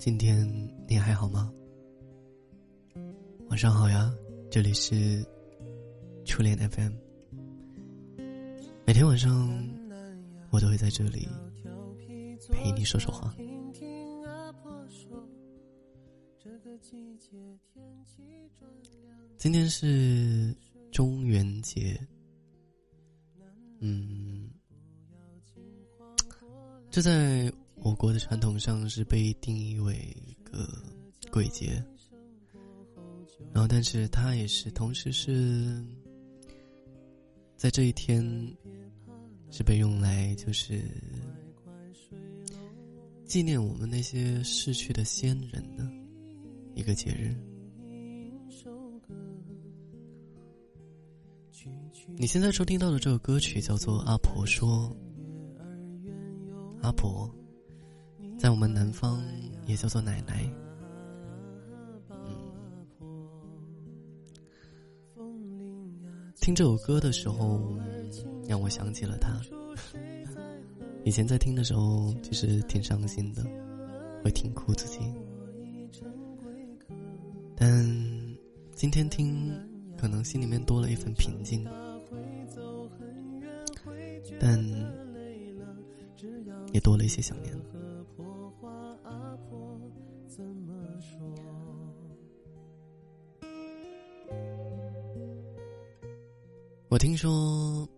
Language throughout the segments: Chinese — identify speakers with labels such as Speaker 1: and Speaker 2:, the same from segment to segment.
Speaker 1: 今天你还好吗？晚上好呀，这里是初恋 FM。每天晚上我都会在这里陪你说说话。今天是中元节，嗯，这在。我国的传统上是被定义为一个鬼节，然后，但是它也是同时是在这一天是被用来就是纪念我们那些逝去的先人的一个节日。你现在收听到的这首歌曲叫做《阿婆说》，阿婆。在我们南方也叫做奶奶。听这首歌的时候，让我想起了他。以前在听的时候，其实挺伤心的，会挺哭自己。但今天听，可能心里面多了一份平静。但也多了一些想念。我听说，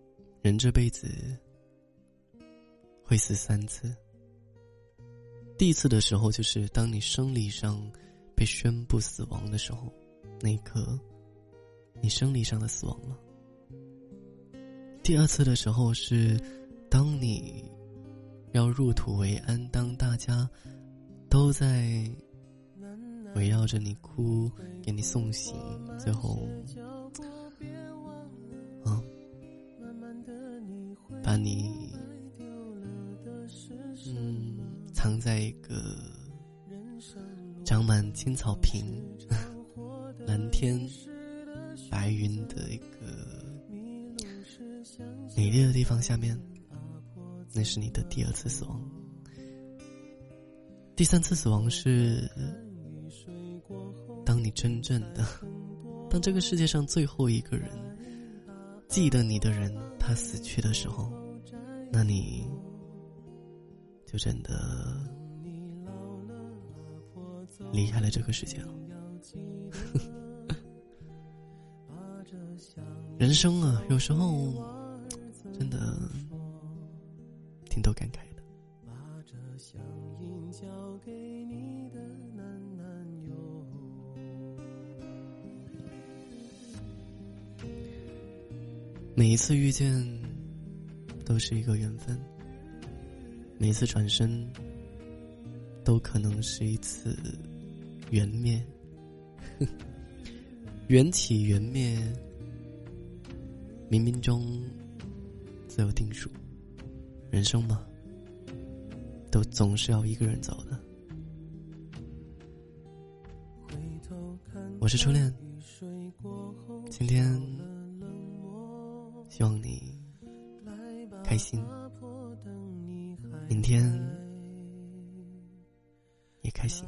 Speaker 1: 人这辈子会死三次。第一次的时候，就是当你生理上被宣布死亡的时候，那一刻，你生理上的死亡了。第二次的时候，是当你要入土为安，当大家都在围绕着你哭，给你送行，最后。把你，嗯，藏在一个长满青草坪、蓝天、白云的一个美丽的地方下面，那是你的第二次死亡。第三次死亡是，当你真正的，当这个世界上最后一个人记得你的人他死去的时候。那你就真的离开了这个世界了。人生啊，有时候真的挺多感慨的。每一次遇见。都是一个缘分，每次转身，都可能是一次缘灭。缘起缘灭，冥冥中自有定数。人生嘛，都总是要一个人走的。我是初恋，今天希望你。开心，明天也开心。